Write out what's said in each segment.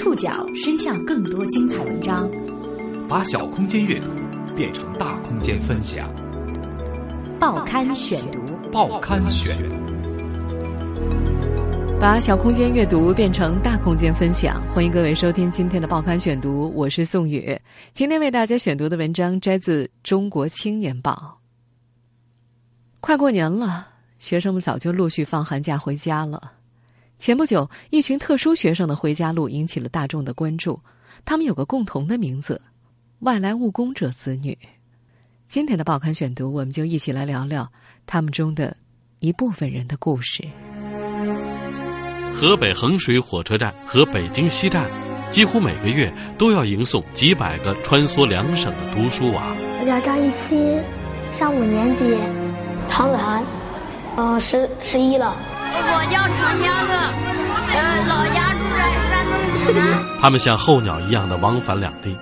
触角伸向更多精彩文章，把小空间阅读变成大空间分享。报刊选读，报刊选，把小空间阅读变成大空间分享。欢迎各位收听今天的报刊选读，我是宋宇。今天为大家选读的文章摘自《中国青年报》。快过年了，学生们早就陆续放寒假回家了。前不久，一群特殊学生的回家路引起了大众的关注。他们有个共同的名字——外来务工者子女。今天的报刊选读，我们就一起来聊聊他们中的一部分人的故事。河北衡水火车站和北京西站，几乎每个月都要迎送几百个穿梭两省的读书娃。我叫张艺昕，上五年级。唐子涵，嗯，十十一了。我叫常家乐，呃，老家住在山东济南。他们像候鸟一样的往返两地，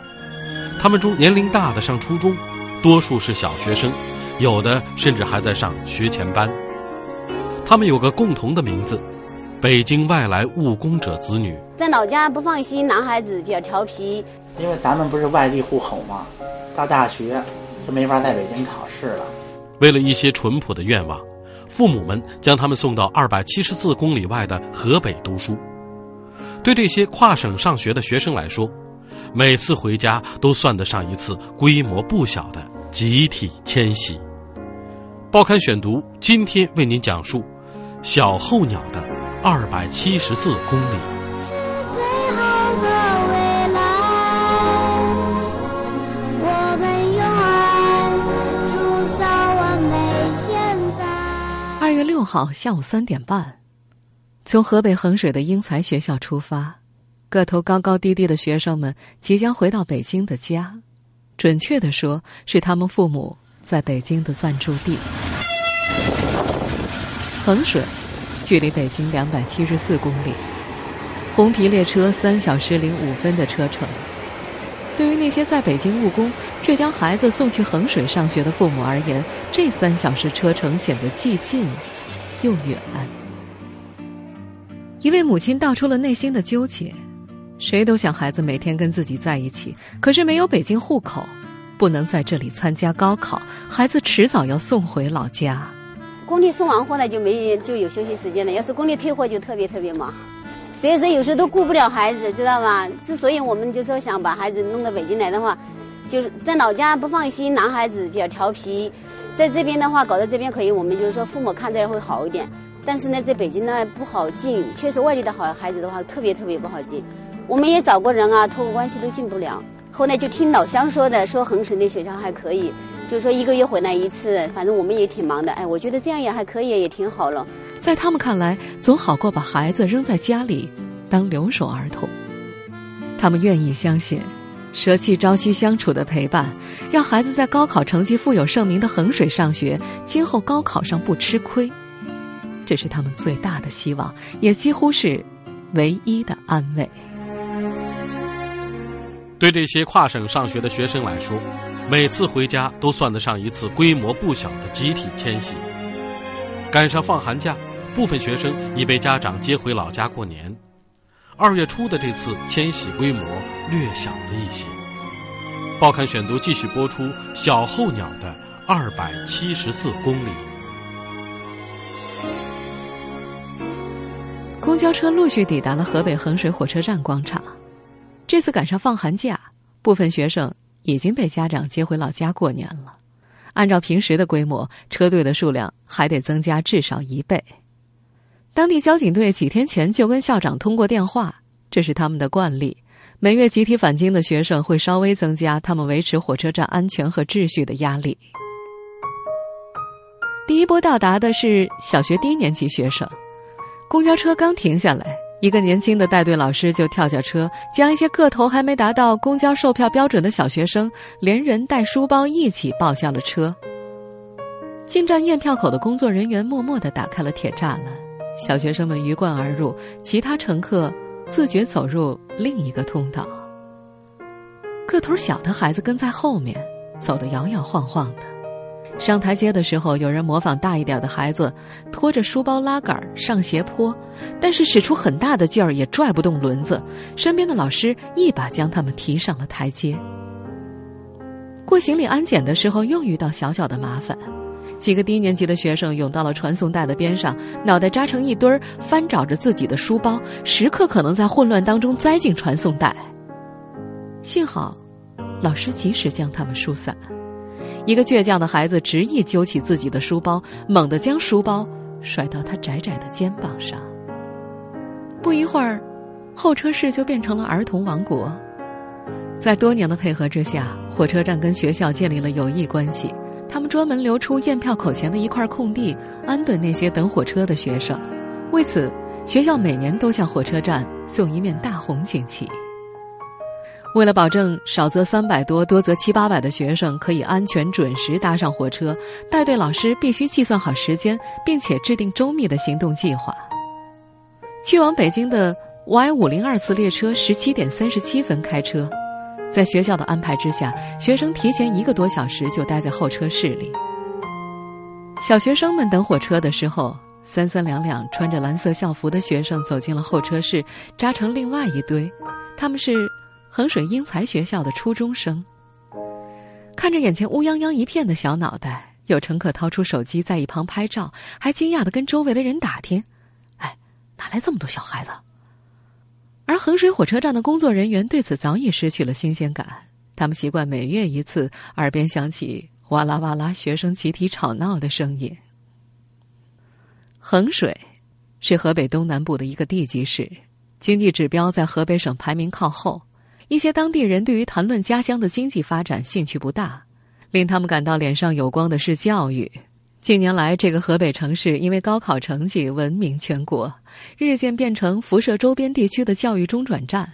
他们中年龄大的上初中，多数是小学生，有的甚至还在上学前班。他们有个共同的名字：北京外来务工者子女。在老家不放心，男孩子就要调皮。因为咱们不是外地户口嘛，到大学就没法在北京考试了。为了一些淳朴的愿望。父母们将他们送到二百七十四公里外的河北读书。对这些跨省上学的学生来说，每次回家都算得上一次规模不小的集体迁徙。报刊选读今天为您讲述小候鸟的二百七十四公里。六号下午三点半，从河北衡水的英才学校出发，个头高高低低的学生们即将回到北京的家，准确的说，是他们父母在北京的暂住地。衡水距离北京两百七十四公里，红皮列车三小时零五分的车程。对于那些在北京务工却将孩子送去衡水上学的父母而言，这三小时车程显得既近。又远。一位母亲道出了内心的纠结：谁都想孩子每天跟自己在一起，可是没有北京户口，不能在这里参加高考，孩子迟早要送回老家。工地送完货呢，就没就有休息时间了；要是工地退货，就特别特别忙。所以说，有时候都顾不了孩子，知道吗？之所以我们就说想把孩子弄到北京来的话。就是在老家不放心，男孩子就要调皮，在这边的话，搞到这边可以，我们就是说父母看着会好一点。但是呢，在北京呢不好进，确实外地的好孩子的话特别特别不好进。我们也找过人啊，托过关系都进不了。后来就听老乡说的，说衡水那学校还可以，就是说一个月回来一次，反正我们也挺忙的。哎，我觉得这样也还可以，也挺好了。在他们看来，总好过把孩子扔在家里当留守儿童。他们愿意相信。舍弃朝夕相处的陪伴，让孩子在高考成绩富有盛名的衡水上学，今后高考上不吃亏，这是他们最大的希望，也几乎是唯一的安慰。对这些跨省上学的学生来说，每次回家都算得上一次规模不小的集体迁徙。赶上放寒假，部分学生已被家长接回老家过年。二月初的这次迁徙规模略小了一些。报刊选读继续播出小候鸟的二百七十四公里。公交车陆续抵达了河北衡水火车站广场。这次赶上放寒假，部分学生已经被家长接回老家过年了。按照平时的规模，车队的数量还得增加至少一倍。当地交警队几天前就跟校长通过电话，这是他们的惯例。每月集体返京的学生会稍微增加他们维持火车站安全和秩序的压力。第一波到达的是小学低年级学生，公交车刚停下来，一个年轻的带队老师就跳下车，将一些个头还没达到公交售票标准的小学生连人带书包一起抱下了车。进站验票口的工作人员默默地打开了铁栅栏。小学生们鱼贯而入，其他乘客自觉走入另一个通道。个头小的孩子跟在后面，走得摇摇晃晃的。上台阶的时候，有人模仿大一点的孩子拖着书包拉杆上斜坡，但是使出很大的劲儿也拽不动轮子。身边的老师一把将他们提上了台阶。过行李安检的时候，又遇到小小的麻烦，几个低年级的学生涌到了传送带的边上，脑袋扎成一堆儿，翻找着自己的书包，时刻可能在混乱当中栽进传送带。幸好，老师及时将他们疏散。一个倔强的孩子执意揪起自己的书包，猛地将书包甩到他窄窄的肩膀上。不一会儿，候车室就变成了儿童王国。在多年的配合之下，火车站跟学校建立了友谊关系。他们专门留出验票口前的一块空地，安顿那些等火车的学生。为此，学校每年都向火车站送一面大红锦旗。为了保证少则三百多，多则七八百的学生可以安全准时搭上火车，带队老师必须计算好时间，并且制定周密的行动计划。去往北京的 Y 五零二次列车十七点三十七分开车，在学校的安排之下，学生提前一个多小时就待在候车室里。小学生们等火车的时候，三三两两穿着蓝色校服的学生走进了候车室，扎成另外一堆，他们是。衡水英才学校的初中生看着眼前乌泱泱一片的小脑袋，有乘客掏出手机在一旁拍照，还惊讶的跟周围的人打听：“哎，哪来这么多小孩子？”而衡水火车站的工作人员对此早已失去了新鲜感，他们习惯每月一次，耳边响起哇啦哇啦学生集体吵闹的声音。衡水是河北东南部的一个地级市，经济指标在河北省排名靠后。一些当地人对于谈论家乡的经济发展兴趣不大，令他们感到脸上有光的是教育。近年来，这个河北城市因为高考成绩闻名全国，日渐变成辐射周边地区的教育中转站。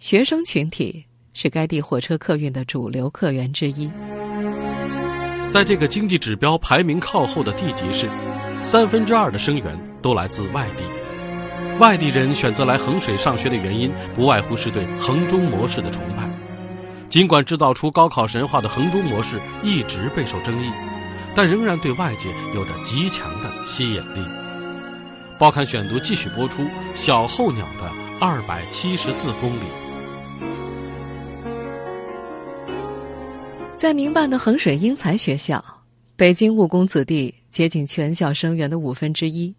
学生群体是该地火车客运的主流客源之一。在这个经济指标排名靠后的地级市，三分之二的生源都来自外地。外地人选择来衡水上学的原因，不外乎是对衡中模式的崇拜。尽管制造出高考神话的衡中模式一直备受争议，但仍然对外界有着极强的吸引力。报刊选读继续播出：小候鸟的二百七十四公里。在民办的衡水英才学校，北京务工子弟接近全校生源的五分之一。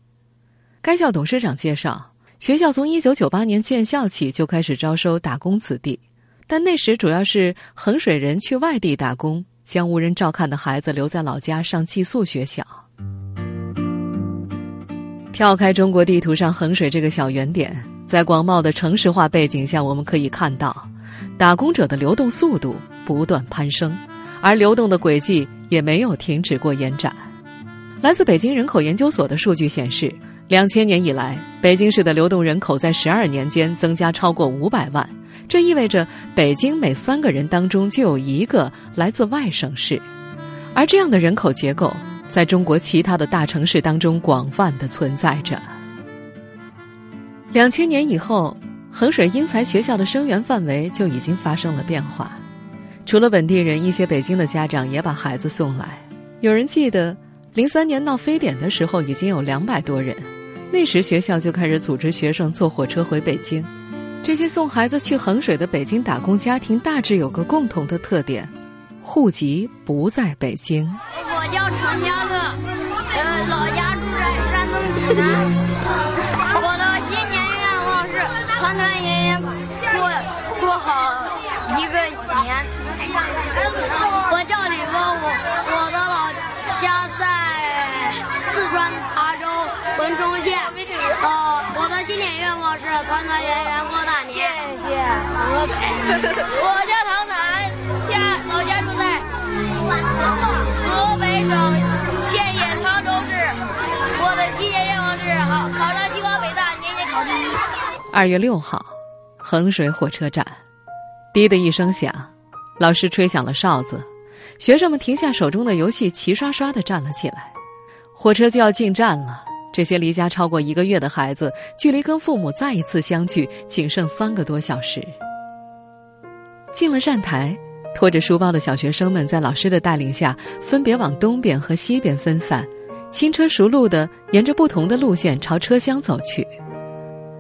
该校董事长介绍，学校从一九九八年建校起就开始招收打工子弟，但那时主要是衡水人去外地打工，将无人照看的孩子留在老家上寄宿学校。跳开中国地图上衡水这个小圆点，在广袤的城市化背景下，我们可以看到，打工者的流动速度不断攀升，而流动的轨迹也没有停止过延展。来自北京人口研究所的数据显示。两千年以来，北京市的流动人口在十二年间增加超过五百万，这意味着北京每三个人当中就有一个来自外省市，而这样的人口结构在中国其他的大城市当中广泛的存在着。两千年以后，衡水英才学校的生源范围就已经发生了变化，除了本地人，一些北京的家长也把孩子送来。有人记得，零三年闹非典的时候，已经有两百多人。那时学校就开始组织学生坐火车回北京。这些送孩子去衡水的北京打工家庭大致有个共同的特点：户籍不在北京。我叫常家乐，呃，老家住在山东济南。我的新年愿望是团团圆圆过过好一个年。我叫李波武，我的老家在四川达州。文忠县，呃，我的新年愿望是团团圆圆过大年。谢谢河北。我叫唐楠，家老家住在河北省县野沧州市。我的新年愿望是好考上清华北大，年年考第一。二月六号，衡水火车站，滴的一声响，老师吹响了哨子，学生们停下手中的游戏，齐刷刷的站了起来。火车就要进站了。这些离家超过一个月的孩子，距离跟父母再一次相聚仅剩三个多小时。进了站台，拖着书包的小学生们在老师的带领下，分别往东边和西边分散，轻车熟路的沿着不同的路线朝车厢走去。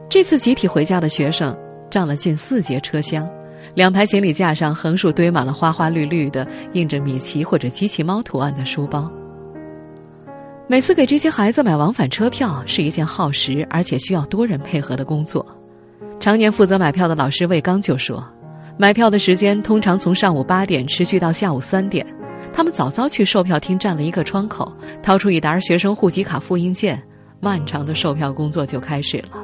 这次集体回家的学生占了近四节车厢，两排行李架上横竖堆满了花花绿绿的、印着米奇或者机器猫图案的书包。每次给这些孩子买往返车票是一件耗时而且需要多人配合的工作。常年负责买票的老师魏刚就说。买票的时间通常从上午八点持续到下午三点，他们早早去售票厅占了一个窗口，掏出一沓学生户籍卡复印件，漫长的售票工作就开始了。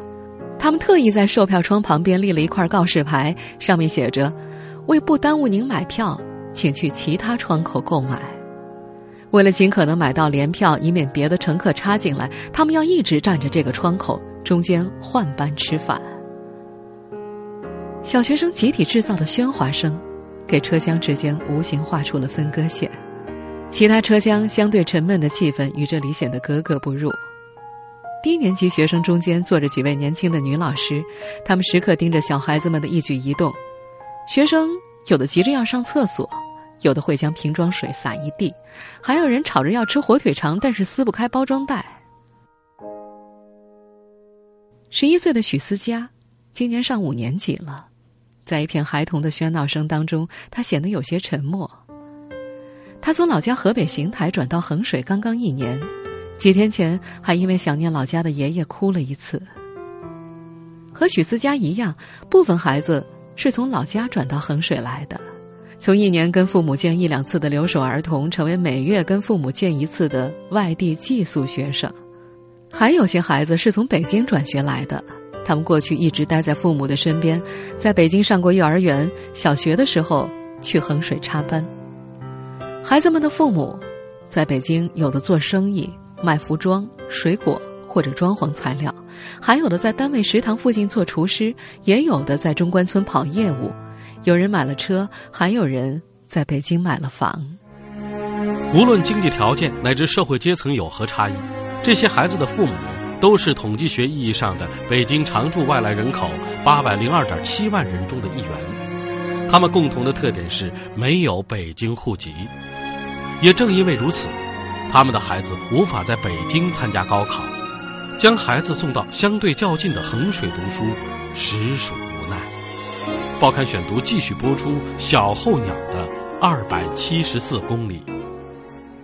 他们特意在售票窗旁边立了一块告示牌，上面写着：“为不耽误您买票，请去其他窗口购买。”为了尽可能买到联票，以免别的乘客插进来，他们要一直站着这个窗口，中间换班吃饭。小学生集体制造的喧哗声，给车厢之间无形画出了分割线。其他车厢相对沉闷的气氛与这里显得格格不入。低年级学生中间坐着几位年轻的女老师，他们时刻盯着小孩子们的一举一动。学生有的急着要上厕所，有的会将瓶装水洒一地，还有人吵着要吃火腿肠，但是撕不开包装袋。十一岁的许思佳，今年上五年级了。在一片孩童的喧闹声当中，他显得有些沉默。他从老家河北邢台转到衡水刚刚一年，几天前还因为想念老家的爷爷哭了一次。和许思佳一样，部分孩子是从老家转到衡水来的，从一年跟父母见一两次的留守儿童，成为每月跟父母见一次的外地寄宿学生。还有些孩子是从北京转学来的。他们过去一直待在父母的身边，在北京上过幼儿园、小学的时候去衡水插班。孩子们的父母，在北京有的做生意，卖服装、水果或者装潢材料，还有的在单位食堂附近做厨师，也有的在中关村跑业务。有人买了车，还有人在北京买了房。无论经济条件乃至社会阶层有何差异，这些孩子的父母。都是统计学意义上的北京常住外来人口八百零二点七万人中的一员，他们共同的特点是没有北京户籍。也正因为如此，他们的孩子无法在北京参加高考，将孩子送到相对较近的衡水读书，实属。报刊选读继续播出《小候鸟的二百七十四公里》。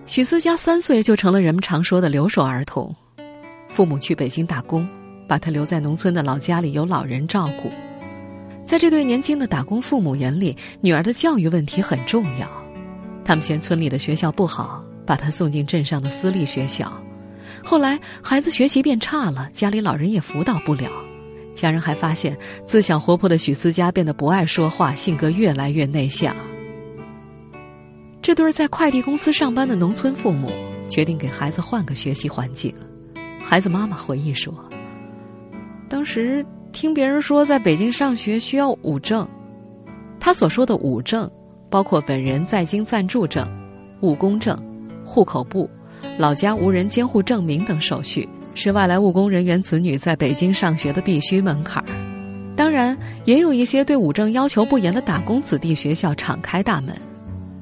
许思佳三岁就成了人们常说的留守儿童。父母去北京打工，把他留在农村的老家里，有老人照顾。在这对年轻的打工父母眼里，女儿的教育问题很重要。他们嫌村里的学校不好，把她送进镇上的私立学校。后来孩子学习变差了，家里老人也辅导不了。家人还发现，自小活泼的许思佳变得不爱说话，性格越来越内向。这对在快递公司上班的农村父母决定给孩子换个学习环境。孩子妈妈回忆说：“当时听别人说，在北京上学需要五证。他所说的五证，包括本人在京暂住证、务工证、户口簿、老家无人监护证明等手续，是外来务工人员子女在北京上学的必须门槛当然，也有一些对五证要求不严的打工子弟学校敞开大门。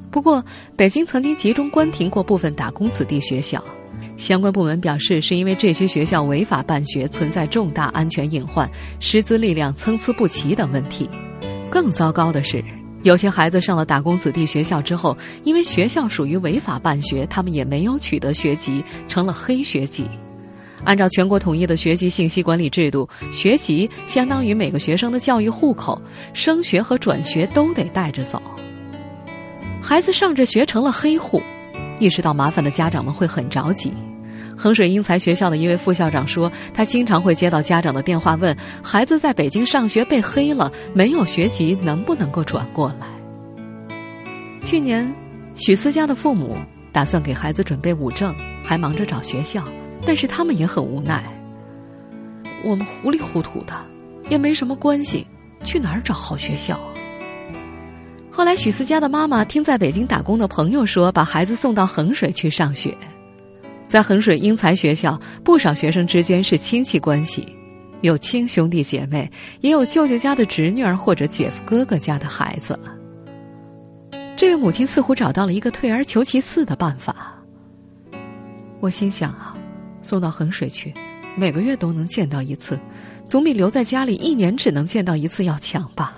不过，北京曾经集中关停过部分打工子弟学校。”相关部门表示，是因为这些学校违法办学，存在重大安全隐患、师资力量参差不齐等问题。更糟糕的是，有些孩子上了打工子弟学校之后，因为学校属于违法办学，他们也没有取得学籍，成了黑学籍。按照全国统一的学籍信息管理制度，学籍相当于每个学生的教育户口，升学和转学都得带着走。孩子上着学成了黑户。意识到麻烦的家长们会很着急。衡水英才学校的一位副校长说：“他经常会接到家长的电话，问孩子在北京上学被黑了，没有学籍，能不能够转过来？”去年，许思佳的父母打算给孩子准备五证，还忙着找学校，但是他们也很无奈。我们糊里糊涂的，也没什么关系，去哪儿找好学校？后来，许思佳的妈妈听在北京打工的朋友说，把孩子送到衡水去上学。在衡水英才学校，不少学生之间是亲戚关系，有亲兄弟姐妹，也有舅舅家的侄女儿或者姐夫哥哥家的孩子。这位母亲似乎找到了一个退而求其次的办法。我心想啊，送到衡水去，每个月都能见到一次，总比留在家里一年只能见到一次要强吧。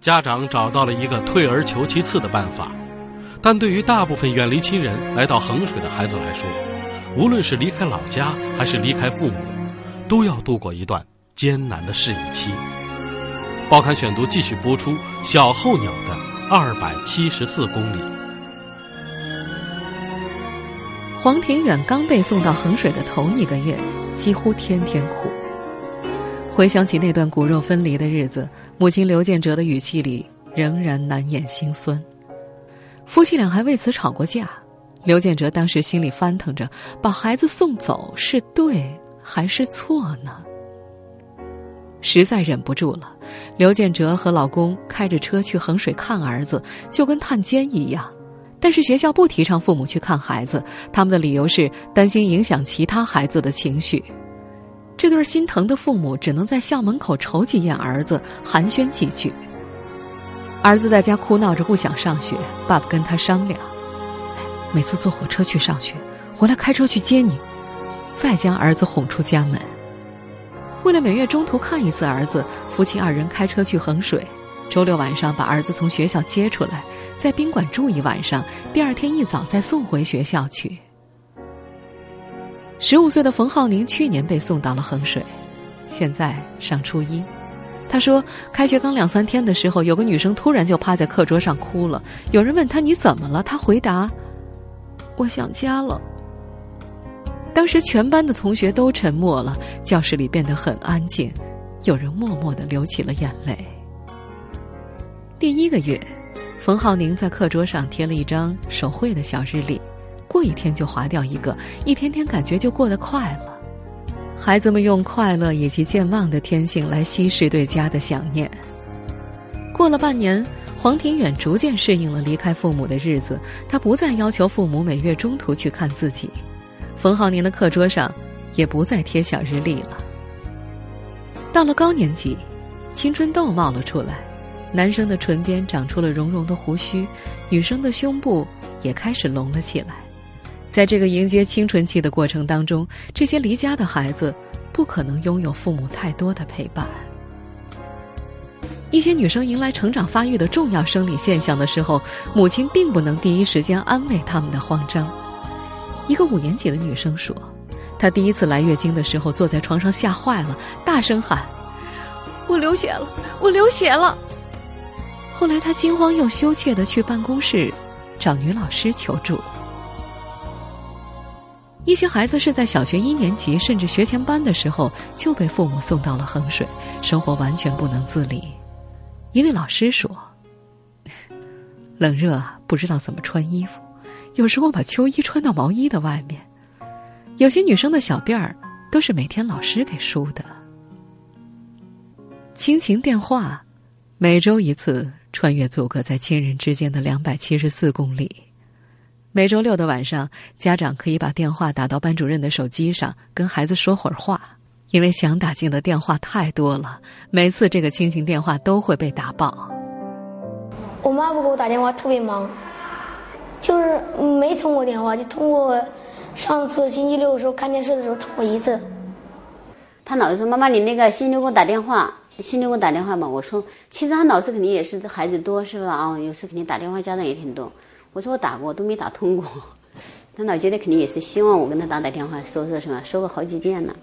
家长找到了一个退而求其次的办法，但对于大部分远离亲人来到衡水的孩子来说，无论是离开老家还是离开父母，都要度过一段艰难的适应期。报刊选读继续播出小候鸟的二百七十四公里。黄庭远刚被送到衡水的头一个月，几乎天天哭。回想起那段骨肉分离的日子，母亲刘建哲的语气里仍然难掩心酸。夫妻俩还为此吵过架。刘建哲当时心里翻腾着，把孩子送走是对还是错呢？实在忍不住了，刘建哲和老公开着车去衡水看儿子，就跟探监一样。但是学校不提倡父母去看孩子，他们的理由是担心影响其他孩子的情绪。这对心疼的父母只能在校门口瞅几眼儿子，寒暄几句。儿子在家哭闹着不想上学，爸爸跟他商量：每次坐火车去上学，回来开车去接你，再将儿子哄出家门。为了每月中途看一次儿子，夫妻二人开车去衡水，周六晚上把儿子从学校接出来，在宾馆住一晚上，第二天一早再送回学校去。十五岁的冯浩宁去年被送到了衡水，现在上初一。他说，开学刚两三天的时候，有个女生突然就趴在课桌上哭了。有人问他你怎么了，他回答：“我想家了。”当时全班的同学都沉默了，教室里变得很安静，有人默默的流起了眼泪。第一个月，冯浩宁在课桌上贴了一张手绘的小日历。过一天就划掉一个，一天天感觉就过得快了。孩子们用快乐以及健忘的天性来稀释对家的想念。过了半年，黄庭远逐渐适应了离开父母的日子，他不再要求父母每月中途去看自己。冯浩宁的课桌上也不再贴小日历了。到了高年级，青春痘冒了出来，男生的唇边长出了绒绒的胡须，女生的胸部也开始隆了起来。在这个迎接青春期的过程当中，这些离家的孩子不可能拥有父母太多的陪伴。一些女生迎来成长发育的重要生理现象的时候，母亲并不能第一时间安慰他们的慌张。一个五年级的女生说，她第一次来月经的时候，坐在床上吓坏了，大声喊：“我流血了，我流血了！”后来他惊慌又羞怯的去办公室找女老师求助。一些孩子是在小学一年级甚至学前班的时候就被父母送到了衡水，生活完全不能自理。一位老师说：“冷热不知道怎么穿衣服，有时候把秋衣穿到毛衣的外面。有些女生的小辫儿都是每天老师给梳的。亲情电话，每周一次，穿越阻隔在亲人之间的两百七十四公里。”每周六的晚上，家长可以把电话打到班主任的手机上，跟孩子说会儿话。因为想打进的电话太多了，每次这个亲情电话都会被打爆。我妈不给我打电话，特别忙，就是没通过电话，就通过上次星期六的时候看电视的时候通过一次。他老是说：“妈妈，你那个星期六给我打电话，心里给我打电话吧。”我说：“其实他老师肯定也是孩子多是吧？啊，有时肯定打电话，家长也挺多。”我说我打过，都没打通过。他老觉得肯定也是希望我跟他打打电话，说说什么，说过好几遍了。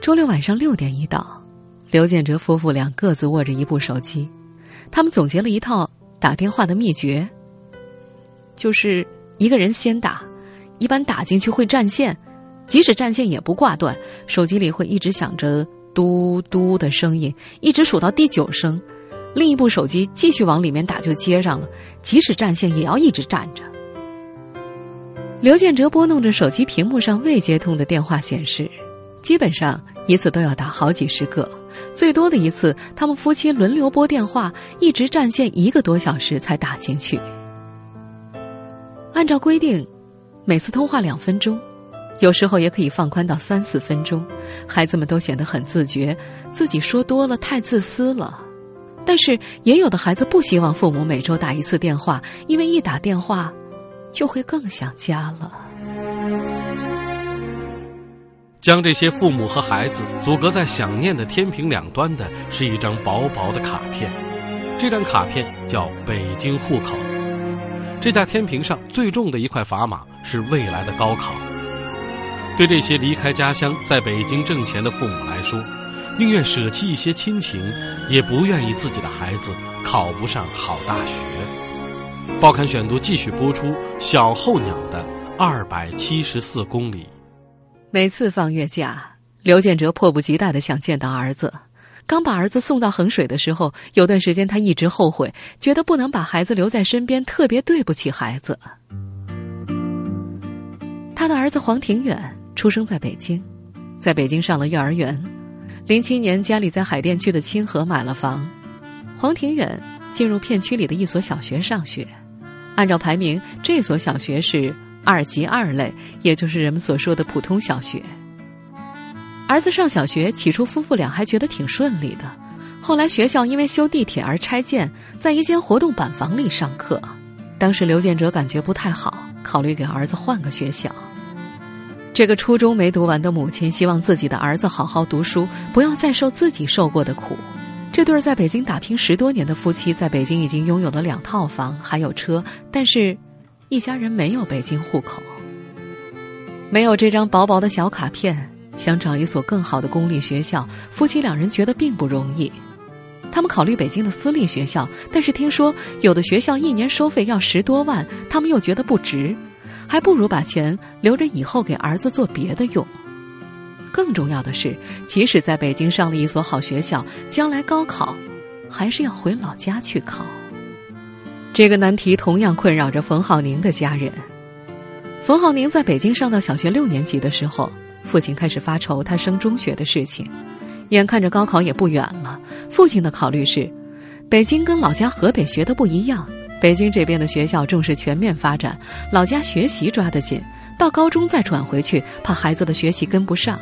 周六晚上六点一到，刘建哲夫妇俩各自握着一部手机，他们总结了一套打电话的秘诀，就是一个人先打，一般打进去会占线，即使占线也不挂断，手机里会一直响着嘟嘟的声音，一直数到第九声。另一部手机继续往里面打就接上了，即使占线也要一直占着。刘建哲拨弄着手机屏幕上未接通的电话显示，基本上一次都要打好几十个，最多的一次他们夫妻轮流拨电话，一直占线一个多小时才打进去。按照规定，每次通话两分钟，有时候也可以放宽到三四分钟。孩子们都显得很自觉，自己说多了太自私了。但是也有的孩子不希望父母每周打一次电话，因为一打电话，就会更想家了。将这些父母和孩子阻隔在想念的天平两端的，是一张薄薄的卡片。这张卡片叫北京户口。这架天平上最重的一块砝码是未来的高考。对这些离开家乡在北京挣钱的父母来说，宁愿舍弃一些亲情，也不愿意自己的孩子考不上好大学。报刊选读继续播出小候鸟的二百七十四公里。每次放月假，刘建哲迫不及待的想见到儿子。刚把儿子送到衡水的时候，有段时间他一直后悔，觉得不能把孩子留在身边，特别对不起孩子。他的儿子黄庭远出生在北京，在北京上了幼儿园。零七年，家里在海淀区的清河买了房，黄庭远进入片区里的一所小学上学。按照排名，这所小学是。二级二类，也就是人们所说的普通小学。儿子上小学，起初夫妇俩还觉得挺顺利的。后来学校因为修地铁而拆建，在一间活动板房里上课。当时刘建哲感觉不太好，考虑给儿子换个学校。这个初中没读完的母亲，希望自己的儿子好好读书，不要再受自己受过的苦。这对在北京打拼十多年的夫妻，在北京已经拥有了两套房，还有车，但是。一家人没有北京户口，没有这张薄薄的小卡片，想找一所更好的公立学校，夫妻两人觉得并不容易。他们考虑北京的私立学校，但是听说有的学校一年收费要十多万，他们又觉得不值，还不如把钱留着以后给儿子做别的用。更重要的是，即使在北京上了一所好学校，将来高考还是要回老家去考。这个难题同样困扰着冯浩宁的家人。冯浩宁在北京上到小学六年级的时候，父亲开始发愁他升中学的事情。眼看着高考也不远了，父亲的考虑是：北京跟老家河北学的不一样，北京这边的学校重视全面发展，老家学习抓得紧，到高中再转回去，怕孩子的学习跟不上。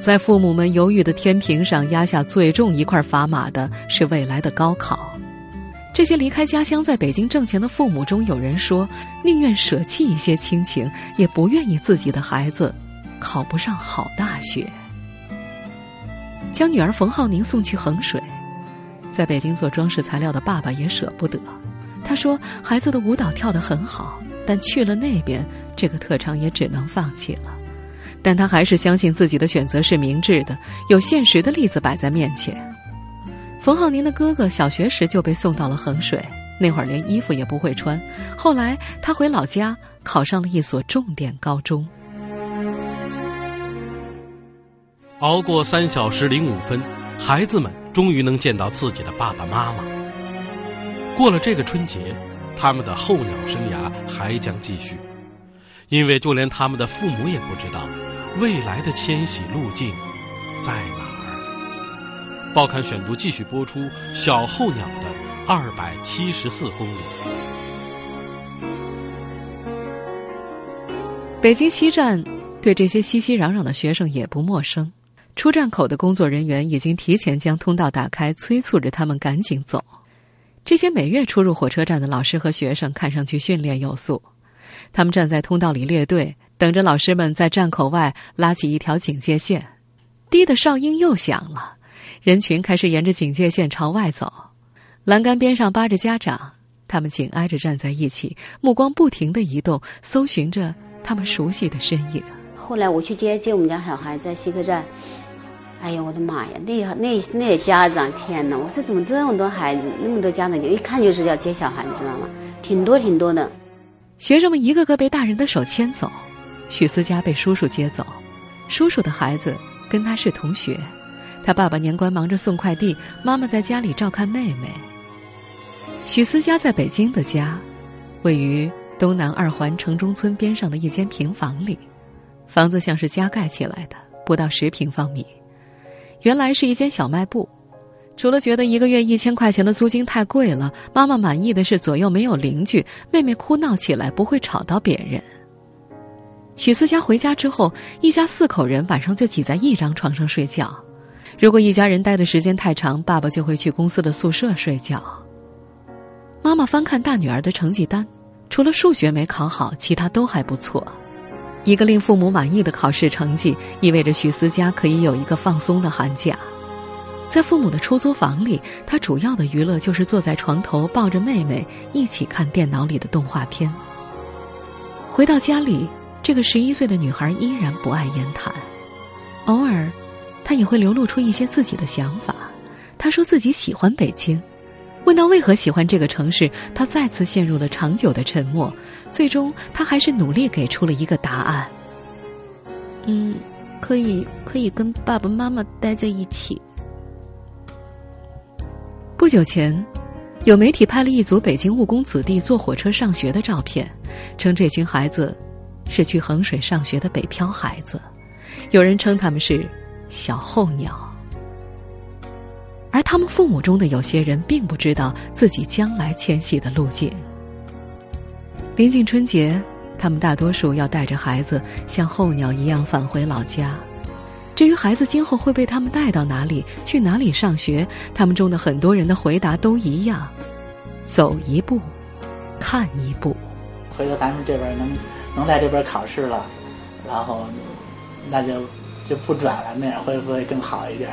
在父母们犹豫的天平上压下最重一块砝码的是未来的高考。这些离开家乡在北京挣钱的父母中，有人说，宁愿舍弃一些亲情，也不愿意自己的孩子考不上好大学。将女儿冯浩宁送去衡水，在北京做装饰材料的爸爸也舍不得。他说：“孩子的舞蹈跳得很好，但去了那边，这个特长也只能放弃了。”但他还是相信自己的选择是明智的。有现实的例子摆在面前。冯浩宁的哥哥小学时就被送到了衡水，那会儿连衣服也不会穿。后来他回老家考上了一所重点高中。熬过三小时零五分，孩子们终于能见到自己的爸爸妈妈。过了这个春节，他们的候鸟生涯还将继续，因为就连他们的父母也不知道未来的迁徙路径在哪儿。报刊选读继续播出小候鸟的二百七十四公里。北京西站对这些熙熙攘攘的学生也不陌生，出站口的工作人员已经提前将通道打开，催促着他们赶紧走。这些每月出入火车站的老师和学生看上去训练有素，他们站在通道里列队，等着老师们在站口外拉起一条警戒线。滴的哨音又响了。人群开始沿着警戒线朝外走，栏杆边上扒着家长，他们紧挨着站在一起，目光不停的移动，搜寻着他们熟悉的身影。后来我去接接我们家小孩在西客站，哎呀，我的妈呀，那那那家长，天哪！我说怎么这么多孩子，那么多家长就一看就是要接小孩，你知道吗？挺多挺多的。学生们一个个被大人的手牵走，许思佳被叔叔接走，叔叔的孩子跟他是同学。他爸爸年关忙着送快递，妈妈在家里照看妹妹。许思佳在北京的家，位于东南二环城中村边上的一间平房里，房子像是加盖起来的，不到十平方米。原来是一间小卖部，除了觉得一个月一千块钱的租金太贵了，妈妈满意的是左右没有邻居，妹妹哭闹起来不会吵到别人。许思佳回家之后，一家四口人晚上就挤在一张床上睡觉。如果一家人待的时间太长，爸爸就会去公司的宿舍睡觉。妈妈翻看大女儿的成绩单，除了数学没考好，其他都还不错。一个令父母满意的考试成绩，意味着许思佳可以有一个放松的寒假。在父母的出租房里，他主要的娱乐就是坐在床头抱着妹妹一起看电脑里的动画片。回到家里，这个十一岁的女孩依然不爱言谈，偶尔，她也会流露出一些自己的想法。她说自己喜欢北京，问到为何喜欢这个城市，他再次陷入了长久的沉默。最终，他还是努力给出了一个答案：“嗯，可以，可以跟爸爸妈妈待在一起。”不久前，有媒体拍了一组北京务工子弟坐火车上学的照片，称这群孩子是去衡水上学的北漂孩子。有人称他们是“小候鸟”，而他们父母中的有些人并不知道自己将来迁徙的路径。临近春节，他们大多数要带着孩子像候鸟一样返回老家。至于孩子今后会被他们带到哪里、去哪里上学，他们中的很多人的回答都一样：走一步，看一步。回头咱们这边能能在这边考试了，然后那就就不转了，那样会不会更好一点？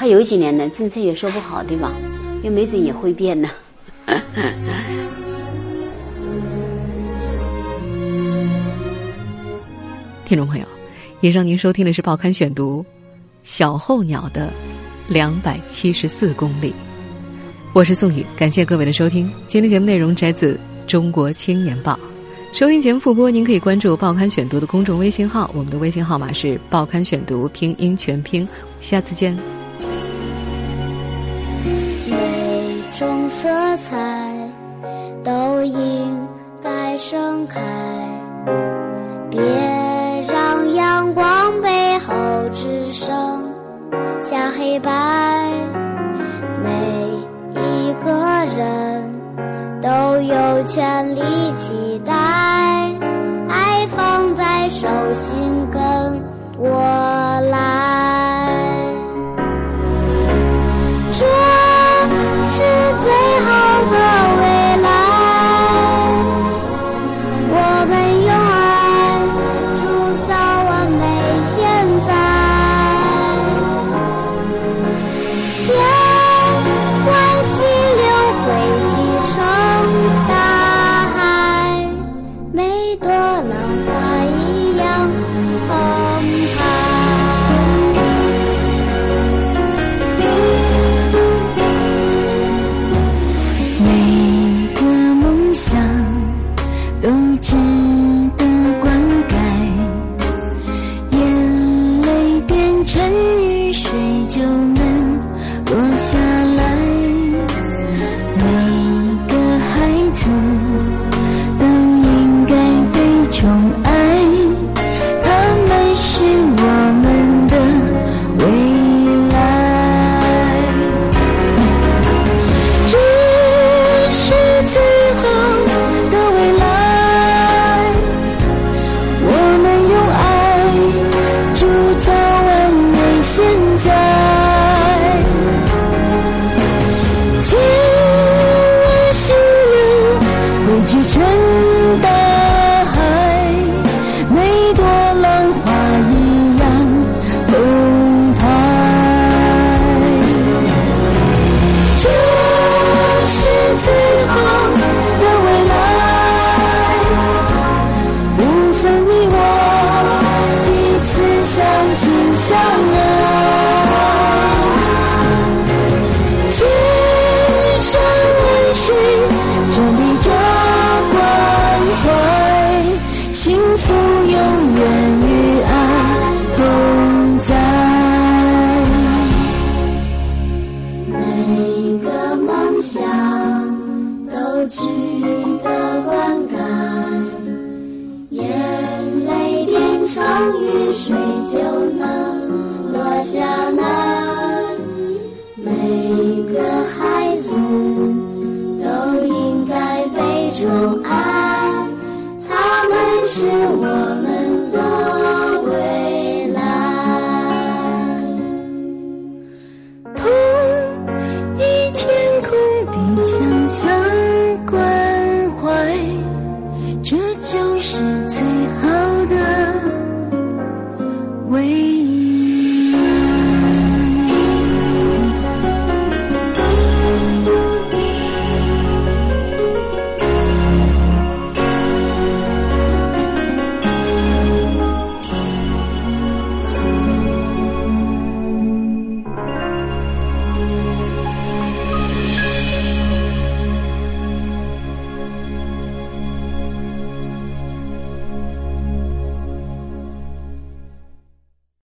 还有几年呢，政策也说不好，对吧？也没准也会变呢。听众朋友。以上您收听的是《报刊选读》，小候鸟的两百七十四公里。我是宋宇，感谢各位的收听。今天节目内容摘自《中国青年报》。收听节目复播，您可以关注《报刊选读》的公众微信号，我们的微信号码是《报刊选读》拼音全拼。下次见。色彩都应该盛开。别让阳光背后。只剩下黑白，每一个人都有权利期待，爱放在手心跟我来，相亲